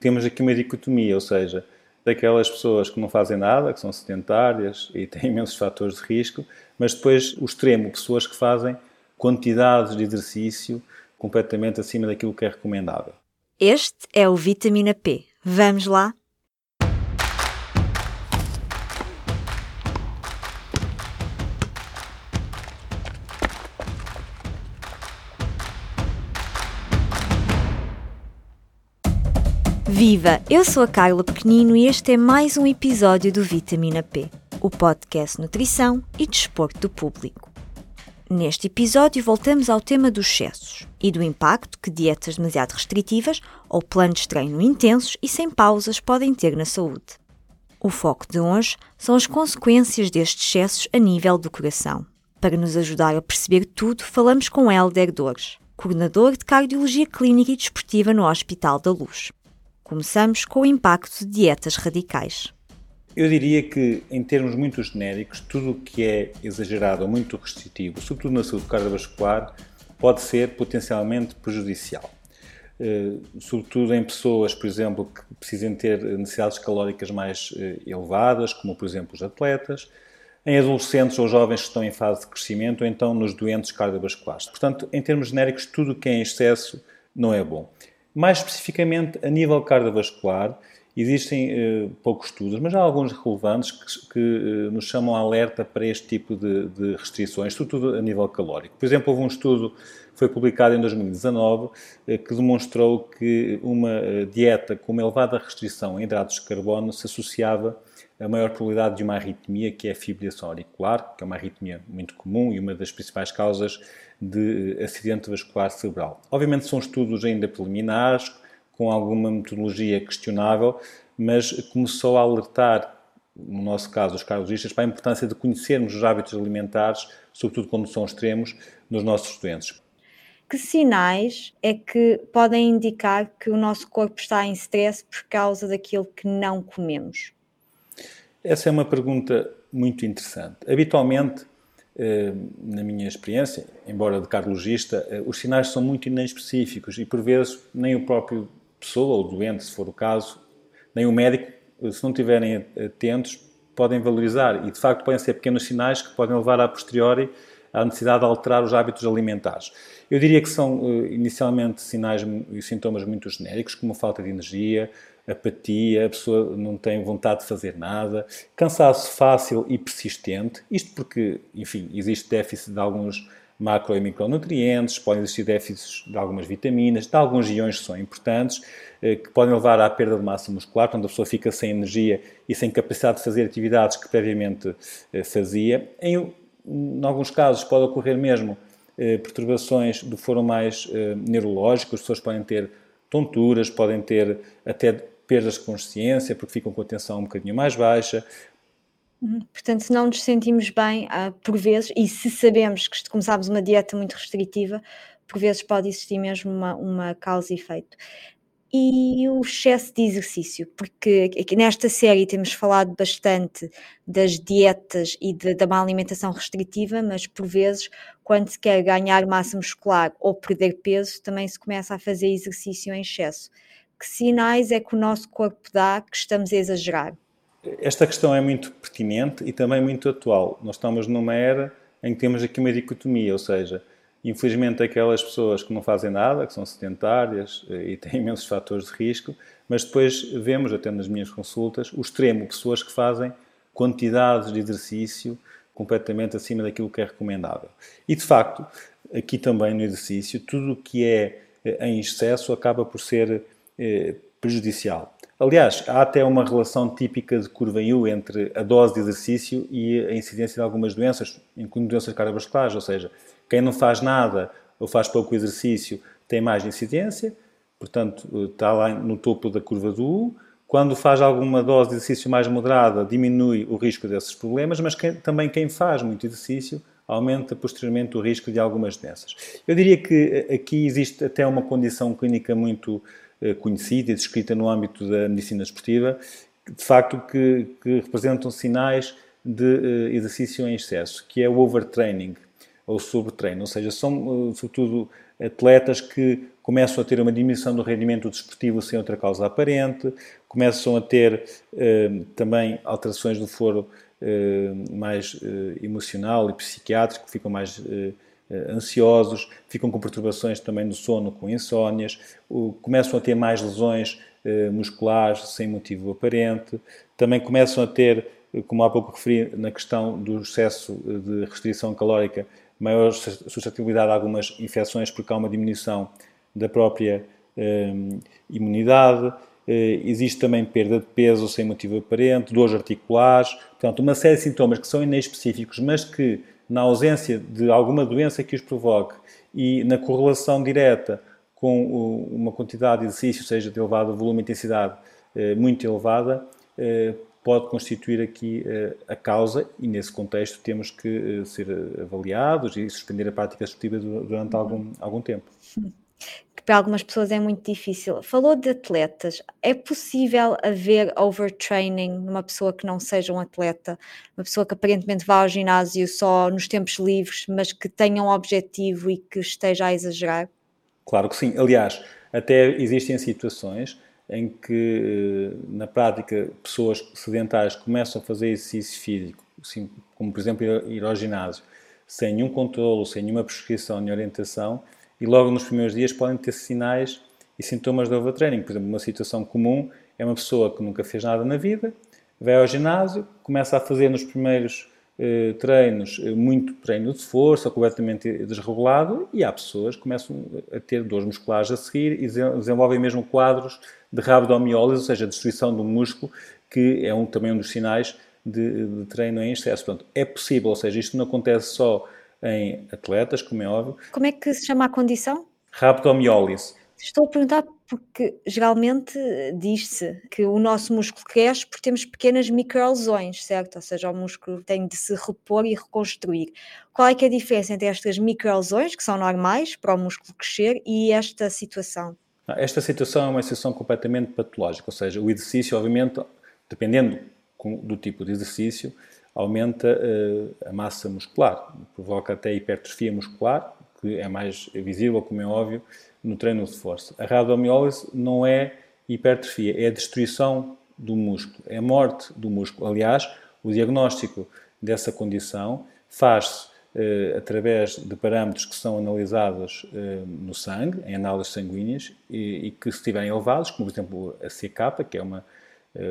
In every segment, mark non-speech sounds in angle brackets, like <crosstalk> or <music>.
temos aqui uma dicotomia, ou seja, daquelas pessoas que não fazem nada, que são sedentárias e têm <laughs> imensos fatores de risco, mas depois o extremo, pessoas que fazem quantidades de exercício completamente acima daquilo que é recomendável. Este é o Vitamina P. Vamos lá? Viva! Eu sou a Carla Pequenino e este é mais um episódio do Vitamina P, o podcast Nutrição e Desporto do Público. Neste episódio voltamos ao tema dos excessos e do impacto que dietas demasiado restritivas ou planos de treino intensos e sem pausas podem ter na saúde. O foco de hoje são as consequências destes excessos a nível do coração. Para nos ajudar a perceber tudo, falamos com Helder Dores, coordenador de Cardiologia Clínica e Desportiva no Hospital da Luz. Começamos com o impacto de dietas radicais. Eu diria que, em termos muito genéricos, tudo o que é exagerado ou muito restritivo, sobretudo na saúde cardiovascular, pode ser potencialmente prejudicial. Uh, sobretudo em pessoas, por exemplo, que precisem ter necessidades calóricas mais uh, elevadas, como por exemplo os atletas, em adolescentes ou jovens que estão em fase de crescimento, ou então nos doentes cardiovasculares. Portanto, em termos genéricos, tudo o que é em excesso não é bom. Mais especificamente, a nível cardiovascular, existem uh, poucos estudos, mas há alguns relevantes que, que uh, nos chamam a alerta para este tipo de, de, restrições, sobretudo a nível calórico. Por exemplo, houve um estudo que foi publicado em 2019 uh, eh, que demonstrou que uma dieta com uma elevada restrição em hidratos de carbono se associava a maior probabilidade de uma arritmia, que é a fibrilação auricular, que é uma arritmia muito comum e uma das principais causas de acidente vascular cerebral. Obviamente são estudos ainda preliminares, com alguma metodologia questionável, mas começou a alertar, no nosso caso, os cardiologistas, para a importância de conhecermos os hábitos alimentares, sobretudo quando são extremos, nos nossos doentes. Que sinais é que podem indicar que o nosso corpo está em stress por causa daquilo que não comemos? Essa é uma pergunta muito interessante. Habitualmente, eh, na minha experiência, embora de cardiologista, eh, os sinais são muito inespecíficos e por vezes nem o próprio pessoa ou doente, se for o caso, nem o médico, eh, se não estiverem atentos, podem valorizar e de facto podem ser pequenos sinais que podem levar a posteriori à necessidade de alterar os hábitos alimentares. Eu diria que são inicialmente sinais e sintomas muito genéricos, como falta de energia, apatia, a pessoa não tem vontade de fazer nada, cansaço fácil e persistente, isto porque, enfim, existe déficit de alguns macro e micronutrientes, podem existir déficits de algumas vitaminas, de alguns iões que são importantes, eh, que podem levar à perda de massa muscular, quando a pessoa fica sem energia e sem capacidade de fazer atividades que previamente eh, fazia. Em, em alguns casos pode ocorrer mesmo eh, perturbações do foro mais neurológico, as pessoas podem ter tonturas, podem ter até perdas de consciência, porque ficam com a atenção um bocadinho mais baixa. Uhum. Portanto, se não nos sentimos bem, uh, por vezes, e se sabemos que começámos uma dieta muito restritiva, por vezes pode existir mesmo uma, uma causa e efeito. E o excesso de exercício, porque nesta série temos falado bastante das dietas e de, da má alimentação restritiva, mas por vezes, quando se quer ganhar massa muscular ou perder peso, também se começa a fazer exercício em excesso que sinais é que o nosso corpo dá que estamos a exagerar? Esta questão é muito pertinente e também muito atual. Nós estamos numa era em que temos aqui uma dicotomia, ou seja, infelizmente aquelas pessoas que não fazem nada, que são sedentárias eh, e têm <laughs> imensos fatores de risco, mas depois vemos, até nas minhas consultas, o extremo, pessoas que fazem quantidades de exercício completamente acima daquilo que é recomendável. E de facto, aqui também no exercício, tudo o que é eh, em excesso acaba por ser eh, prejudicial. Aliás, há até uma relação típica de curva U entre a dose de exercício e a incidência de algumas doenças, incluindo doenças cardiovasculares, ou seja, quem não faz nada ou faz pouco exercício tem mais incidência, portanto, está lá no topo da curva do U. Quando faz alguma dose de exercício mais moderada, diminui o risco desses problemas, mas quem, também quem faz muito exercício aumenta posteriormente o risco de algumas doenças. Eu diria que eh, aqui existe até uma condição clínica muito eh, conhecida e descrita no âmbito da medicina esportiva, de facto que, que representam sinais de eh, exercício em excesso, que é o overtraining ou sobretreino, ou seja, são eh, sobretudo atletas que começam a ter uma diminuição do rendimento desportivo sem outra causa aparente, começam a ter eh, também alterações do foro eh, mais emocional e psiquiátrico, ficam mais ansiosos, ficam com perturbações também do sono, com insónias, começam a ter mais lesões musculares sem motivo aparente, também começam a ter, como há pouco referi na questão do excesso de restrição calórica, maior suscetibilidade a algumas infecções porque há uma diminuição da própria eh, imunidade. Eh, existe também perda de peso sem motivo aparente, dores articulares, portanto, uma série de sintomas que são inespecíficos, mas que, na ausência de alguma doença que os provoque e na correlação direta com uma quantidade de exercício, seja de elevado volume e intensidade eh, muito elevada, pode constituir aqui a causa e, nesse contexto, temos que ser avaliados e suspender a prática esportiva durante algum, algum tempo que para algumas pessoas é muito difícil. Falou de atletas. É possível haver overtraining numa pessoa que não seja um atleta, uma pessoa que aparentemente vá ao ginásio só nos tempos livres, mas que tenha um objetivo e que esteja a exagerar? Claro que sim. Aliás, até existem situações em que, na prática, pessoas sedentárias começam a fazer exercício físico, assim, como por exemplo ir ao ginásio, sem nenhum controle, sem nenhuma prescrição nem orientação, e logo nos primeiros dias podem ter sinais e sintomas de overtraining. Por exemplo, uma situação comum é uma pessoa que nunca fez nada na vida, vai ao ginásio, começa a fazer nos primeiros eh, treinos eh, muito treino de força, completamente desregulado, e há pessoas que começam a ter dores musculares a seguir e desenvolvem mesmo quadros de rabdomiólise, ou seja, destruição do músculo, que é um, também um dos sinais de, de treino em excesso. Portanto, é possível, ou seja, isto não acontece só em atletas, como é óbvio. Como é que se chama a condição? Rhabdomiólise. Estou a perguntar porque geralmente diz-se que o nosso músculo cresce porque temos pequenas microlesões, certo? Ou seja, o músculo tem de se repor e reconstruir. Qual é é a diferença entre estas microlesões, que são normais para o músculo crescer, e esta situação? Esta situação é uma situação completamente patológica, ou seja, o exercício, obviamente, dependendo do tipo de exercício, aumenta uh, a massa muscular, provoca até hipertrofia muscular, que é mais visível, como é óbvio, no treino de força. A rabdomiólise não é hipertrofia, é a destruição do músculo, é a morte do músculo. Aliás, o diagnóstico dessa condição faz-se uh, através de parâmetros que são analisados uh, no sangue, em análises sanguíneas, e, e, que se estiverem elevados, como por exemplo a CK, que é uma,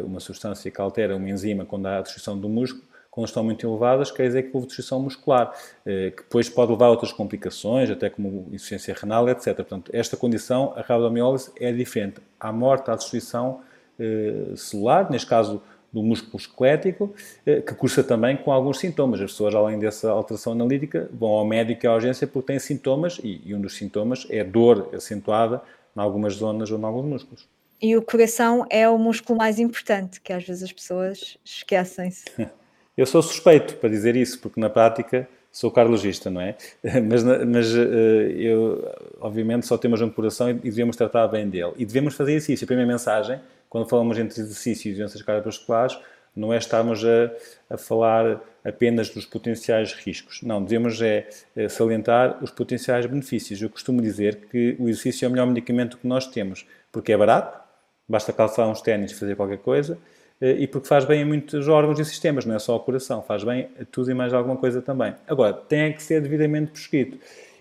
uma substância que altera uma enzima quando há a destruição do músculo, quando estão muito elevadas, quer dizer que houve destruição muscular, eh, que depois pode levar a outras complicações, até como insuficiência renal, etc. Portanto, esta condição, a rabdomiólise, é diferente. Há morte, há destruição eh, celular, neste caso do músculo esquelético, eh, que cursa também com alguns sintomas. As pessoas, além dessa alteração analítica, vão ao médico e à urgência porque têm sintomas, e, um dos sintomas é dor acentuada em algumas zonas ou em alguns músculos. E o coração é o músculo mais importante, que às vezes as pessoas esquecem-se. <laughs> Eu sou suspeito para dizer isso, porque na prática sou cardiologista, não é? <laughs> Mas, mas eh, eu, obviamente, só temos um coração e devemos tratar bem dele. E devemos fazer exercício. A primeira mensagem, quando falamos entre exercício e doenças cardiovasculares, não é estarmos a, a, falar apenas dos potenciais riscos. Não, devemos é, é salientar os potenciais benefícios. Eu costumo dizer que o exercício é o melhor medicamento que nós temos, porque é barato, basta calçar uns ténis fazer qualquer coisa, e porque faz bem a muitos órgãos e sistemas, não é só ao coração, faz bem a tudo e mais alguma coisa também. Agora, tem que ser devidamente prescrito.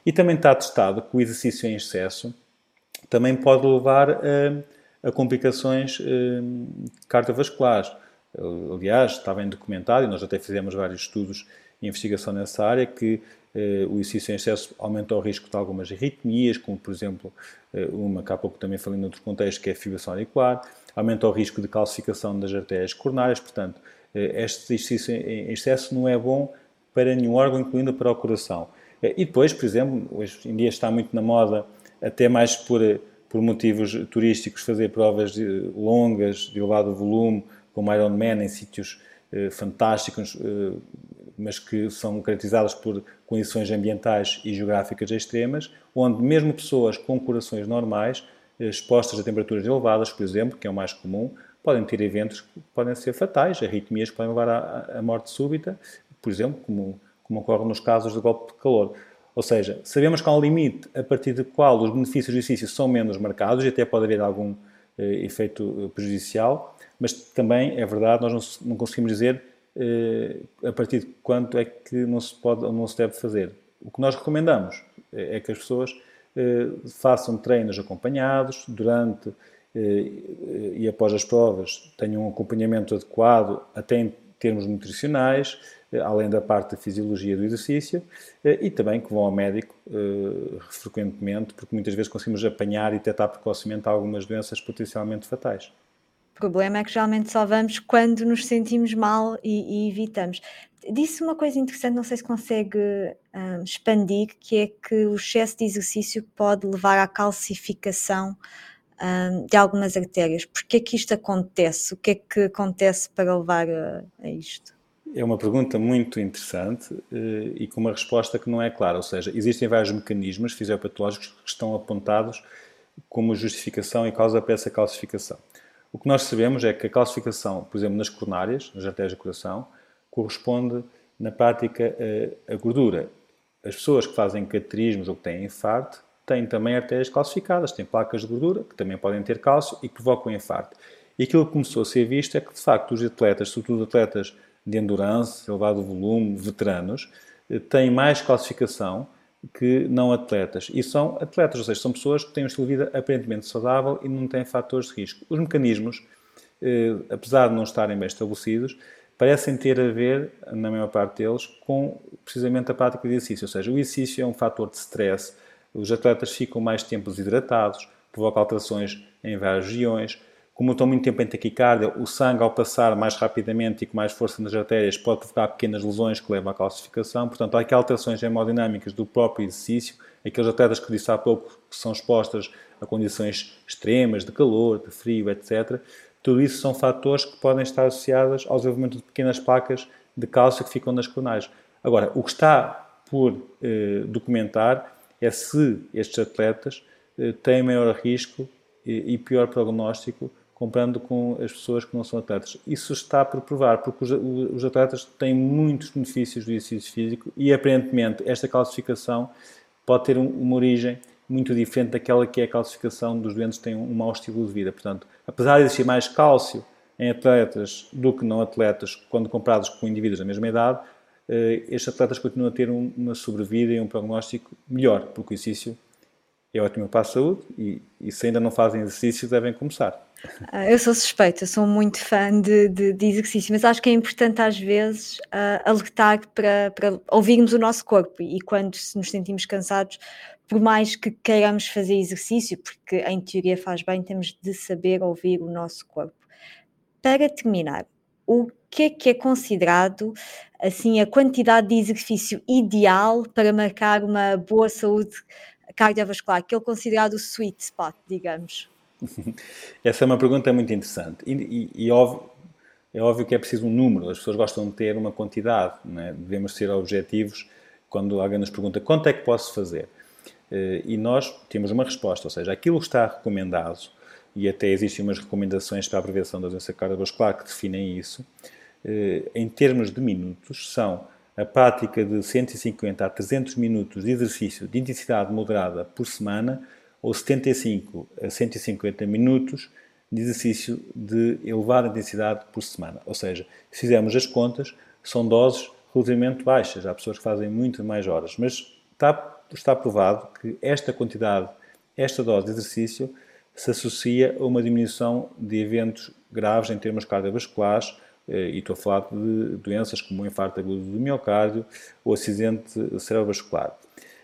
E também está testado que o exercício em excesso também pode levar a, a complicações eh, cardiovasculares. Aliás, está bem documentado, e nós até fizemos vários estudos e investigação nessa área, que eh, o exercício em excesso aumenta o risco de algumas arritmias, como por exemplo uma que há pouco também falei noutro contexto, que é a fibração auricular, aumenta o risco de calcificação das artérias coronárias, portanto, eh, este exercício em excesso não é bom para nenhum órgão, incluindo para o coração. Eh, e depois, por exemplo, hoje em dia está muito na moda, até mais por, por motivos turísticos, fazer provas longas, de elevado volume, como Ironman, em sítios eh, fantásticos, eh, mas que são caracterizados por condições ambientais e geográficas extremas, onde mesmo pessoas com corações normais expostas a temperaturas elevadas, por exemplo, que é o mais comum, podem ter eventos que podem ser fatais, arritmias que podem levar à, à morte súbita, por exemplo, como, como ocorre nos casos de golpe de calor. Ou seja, sabemos que há um limite a partir do qual os benefícios do exercício são menos marcados e até pode haver algum eh, efeito eh, prejudicial, mas também é verdade, nós não, não conseguimos dizer eh, a partir de quanto é que não se pode ou não se deve fazer. O que nós recomendamos é, é que as pessoas eh, façam treinos acompanhados durante eh, e após as provas, tenham um acompanhamento adequado até em termos nutricionais, eh, além da parte da fisiologia do exercício, eh, e também que vão ao médico frequentemente, porque muitas vezes conseguimos apanhar e detectar precocemente algumas doenças potencialmente fatais. O problema é que geralmente só vamos quando nos sentimos mal e, e evitamos. Disse uma coisa interessante, não sei se consegue um, expandir, que é que o excesso de exercício pode levar à calcificação um, de algumas artérias. Por que é que isto acontece? O que é que acontece para levar a, a isto? É uma pergunta muito interessante uh, e com uma resposta que não é clara. Ou seja, existem vários mecanismos fisiopatológicos que estão apontados como justificação e causa para essa calcificação. O que nós sabemos é que a calcificação, por exemplo, nas coronárias, nas artérias do coração, corresponde na prática a, gordura. As pessoas que fazem cateterismos ou que têm infarto têm também artérias calcificadas, têm placas de gordura que também podem ter cálcio e que provocam infarto. E aquilo que começou a ser visto é que, de facto, os atletas, sobretudo atletas de endurance, elevado volume, veteranos, eh, têm mais calcificação que não atletas. E são atletas, ou seja, são pessoas que têm um estilo de vida aparentemente saudável e não têm fatores de risco. Os mecanismos, eh, apesar de não estarem bem estabelecidos, parecem ter a ver, na maior parte deles, com precisamente a prática de exercício. Ou seja, o exercício é um fator de stress, os atletas ficam mais tempo desidratados, provoca alterações em várias regiões, como estão muito tempo em taquicardia, o sangue, ao passar mais rapidamente e com mais força nas artérias, pode provocar pequenas lesões que levam à calcificação. Portanto, há aqui alterações hemodinâmicas do próprio exercício. Aqueles atletas que disse há pouco que são expostas a condições extremas de calor, de frio, etc. Tudo isso são fatores que podem estar associados ao desenvolvimento de pequenas placas de cálcio que ficam nas coronais. Agora, o que está por eh, documentar é se estes atletas eh, têm maior risco e, e pior prognóstico comparando com as pessoas que não são atletas. Isso está por provar, porque os, os atletas têm muitos benefícios do exercício físico e, aparentemente, esta calcificação pode ter um, uma origem muito diferente daquela que é a calcificação dos doentes que têm um mau estilo de vida. Portanto, apesar de existir mais cálcio em atletas do que não atletas, quando comparados com indivíduos da mesma idade, eh, estes atletas continuam a ter uma sobrevida e um prognóstico melhor, porque o exercício é ótimo para a saúde e, e se ainda não fazem exercício, devem começar. Ah, eu sou suspeita, sou muito fã de, de, de, exercício, mas acho que é importante às vezes uh, alertar para, para ouvirmos o nosso corpo e quando nos sentimos cansados, por mais que queiramos fazer exercício, porque em teoria faz bem, temos de saber ouvir o nosso corpo. Para terminar, o que é que é considerado assim a quantidade de exercício ideal para marcar uma boa saúde cardiovascular, que é considerado o sweet spot, digamos? <laughs> Essa é uma pergunta muito interessante e, e, e óbvio, é óbvio que é preciso um número, as pessoas gostam de ter uma quantidade, é? devemos ser objetivos quando alguém nos pergunta quanto é que posso fazer. Eh, e nós temos uma resposta, ou seja, aquilo que está recomendado, e até existem umas recomendações para a prevenção da doença cardiovascular que definem isso, eh, em termos de minutos, são a prática de 150 a 300 minutos de exercício de intensidade moderada por semana ou 75 a 150 minutos de exercício de elevada intensidade por semana. Ou seja, se fizermos as contas, são doses relativamente baixas. Há pessoas que fazem muito mais horas, mas está, está provado que esta quantidade, esta dose de exercício, se associa a uma diminuição de eventos graves em termos cardiovasculares, eh, e estou a falar de doenças como o infarto agudo do miocárdio ou acidente cerebrovascular.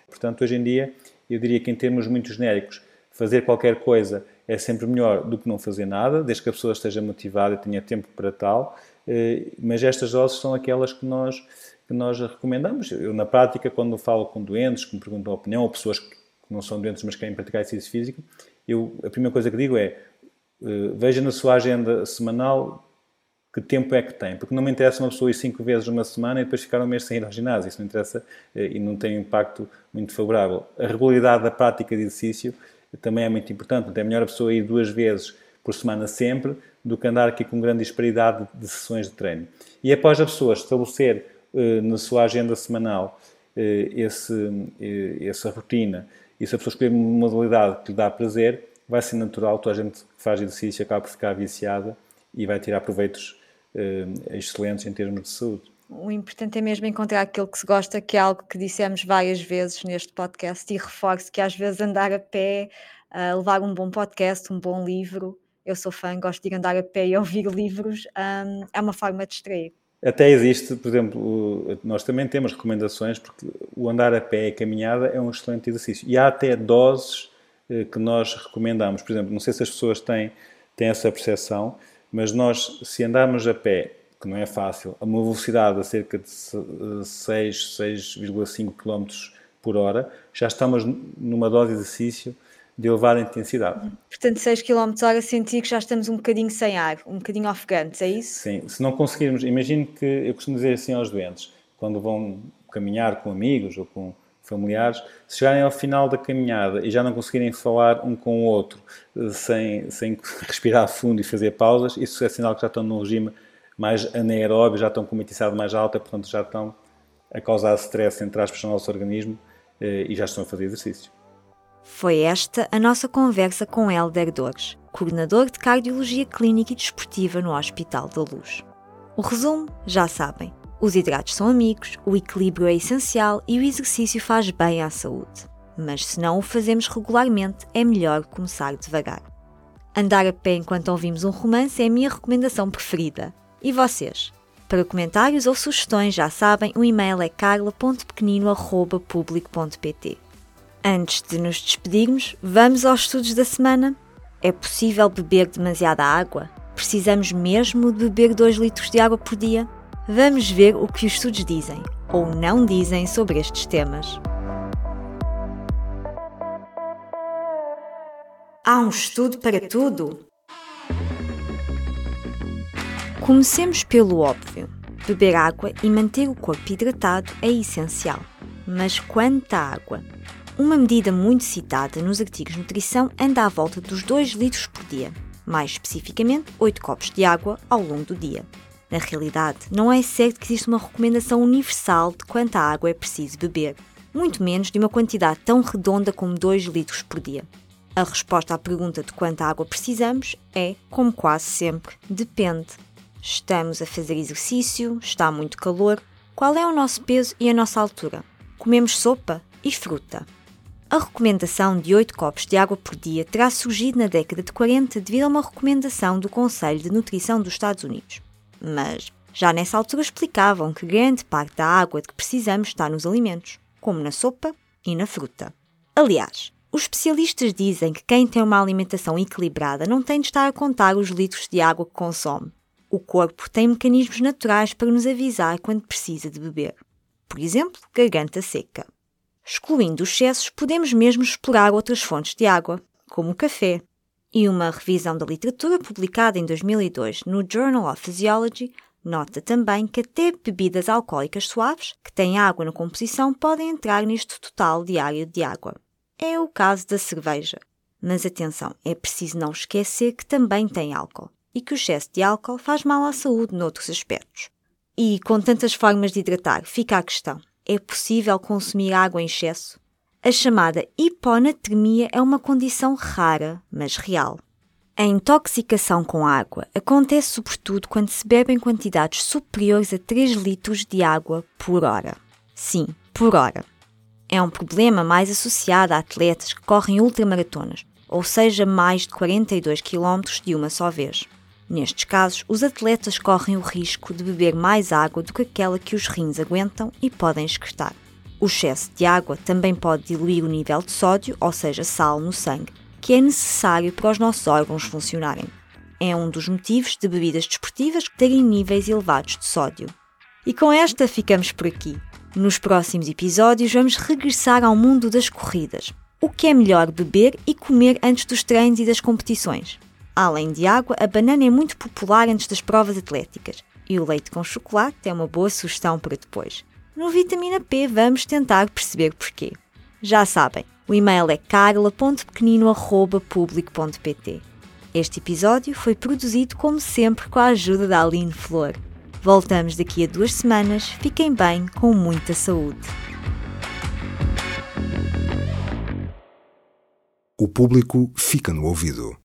Portanto, hoje em dia, eu diria que em termos muito genéricos, fazer qualquer coisa é sempre melhor do que não fazer nada, desde que a pessoa esteja motivada e tenha tempo para tal, eh, mas estas doses são aquelas que nós, que nós recomendamos. Eu, na prática, quando falo com doentes que me perguntam a opinião, ou pessoas que não são doentes, mas querem praticar exercício físico, eu, a primeira coisa que digo é, eh, veja na sua agenda semanal que tempo é que tem, porque não me interessa uma pessoa ir cinco vezes numa semana e depois ficar um mês sem ir ao ginásio, isso não interessa eh, e não tem um impacto muito favorável. A regularidade da prática de exercício também é muito importante, é melhor a pessoa ir duas vezes por semana sempre do que andar aqui com grande disparidade de sessões de treino. E após a pessoa estabelecer uh, na sua agenda semanal esse, essa rotina e se a pessoa escolher uma modalidade que lhe dá prazer, vai ser natural, toda a gente que faz exercício acaba por ficar viciada e vai tirar proveitos excelentes em termos de saúde. O importante é mesmo encontrar aquilo que se gosta, que é algo que dissemos várias vezes neste podcast e reforço que às vezes andar a pé, uh, levar um bom podcast, um bom livro, eu sou fã, gosto de ir andar a pé e ouvir livros, um, é uma forma de distrair. Até existe, por exemplo, nós também temos recomendações, porque o andar a pé e caminhada é um excelente exercício. E há até doses eh, que nós recomendamos. Por exemplo, não sei se as pessoas têm, têm essa percepção, mas nós, se andarmos a pé que não é fácil, a uma velocidade a cerca de 6, 6,5 km por hora, já estamos numa dose de exercício de elevada intensidade. Portanto, 6 km hora senti que já estamos um bocadinho sem ar, um bocadinho ofegantes, é isso? Sim, se não conseguirmos, imagino que, eu costumo dizer assim aos doentes, quando vão caminhar com amigos ou com familiares, se chegarem ao final da caminhada e já não conseguirem falar um com o outro eh, sem, sem <laughs> respirar fundo e fazer pausas, isso é sinal que já estão num regime mais anaeróbio, já estão com uma intensidade mais alta, portanto já estão a causar stress, entre aspas, no nosso organismo eh, e já estão a fazer exercício. Foi esta a nossa conversa com Helder Dores, coordenador de Cardiologia Clínica e Desportiva no Hospital da Luz. O resumo, já sabem, os hidratos são amigos, o equilíbrio é essencial e o exercício faz bem à saúde. Mas se não o fazemos regularmente, é melhor começar devagar. Andar a pé enquanto ouvimos um romance é a minha recomendação preferida. E vocês? Para comentários ou sugestões, já sabem, o e-mail é carla.pequenino.public.pt. Antes de nos despedirmos, vamos aos estudos da semana. É possível beber demasiada água? Precisamos mesmo de beber 2 litros de água por dia? Vamos ver o que os estudos dizem ou não dizem sobre estes temas. Há um estudo para tudo? Comecemos pelo óbvio. Beber água e manter o corpo hidratado é essencial. Mas quanta água? Uma medida muito citada nos artigos de nutrição anda à volta dos 2 litros por dia, mais especificamente 8 copos de água ao longo do dia. Na realidade, não é certo que existe uma recomendação universal de quanta água é preciso beber, muito menos de uma quantidade tão redonda como 2 litros por dia. A resposta à pergunta de quanta água precisamos é, como quase sempre, depende. Estamos a fazer exercício, está muito calor. Qual é o nosso peso e a nossa altura? Comemos sopa e fruta. A recomendação de 8 copos de água por dia terá surgido na década de 40 devido a uma recomendação do Conselho de Nutrição dos Estados Unidos. Mas já nessa altura explicavam que grande parte da água de que precisamos está nos alimentos, como na sopa e na fruta. Aliás, os especialistas dizem que quem tem uma alimentação equilibrada não tem de estar a contar os litros de água que consome. O corpo tem mecanismos naturais para nos avisar quando precisa de beber. Por exemplo, garganta seca. Excluindo os excessos, podemos mesmo explorar outras fontes de água, como o café. E uma revisão da literatura publicada em 2002 no Journal of Physiology nota também que até bebidas alcoólicas suaves, que têm água na composição, podem entrar neste total diário de água. É o caso da cerveja. Mas atenção, é preciso não esquecer que também tem álcool e que o excesso de álcool faz mal à saúde noutros aspectos. E com tantas formas de hidratar, fica a questão: é possível consumir água em excesso? A chamada hiponatremia é uma condição rara, mas real. A intoxicação com água acontece sobretudo quando se bebe em quantidades superiores a 3 litros de água por hora. Sim, por hora. É um problema mais associado a atletas que correm ultramaratonas, ou seja, mais de 42 km de uma só vez. Nestes casos, os atletas correm o risco de beber mais água do que aquela que os rins aguentam e podem excretar. O excesso de água também pode diluir o nível de sódio, ou seja, sal, no sangue, que é necessário para os nossos órgãos funcionarem. É um dos motivos de bebidas desportivas terem níveis elevados de sódio. E com esta ficamos por aqui. Nos próximos episódios vamos regressar ao mundo das corridas. O que é melhor beber e comer antes dos treinos e das competições? Além de água, a banana é muito popular antes das provas atléticas e o leite com chocolate é uma boa sugestão para depois. No vitamina P vamos tentar perceber porquê. Já sabem, o e-mail é carla.pequenino.public.pt. Este episódio foi produzido, como sempre, com a ajuda da Aline Flor. Voltamos daqui a duas semanas. Fiquem bem, com muita saúde. O público fica no ouvido.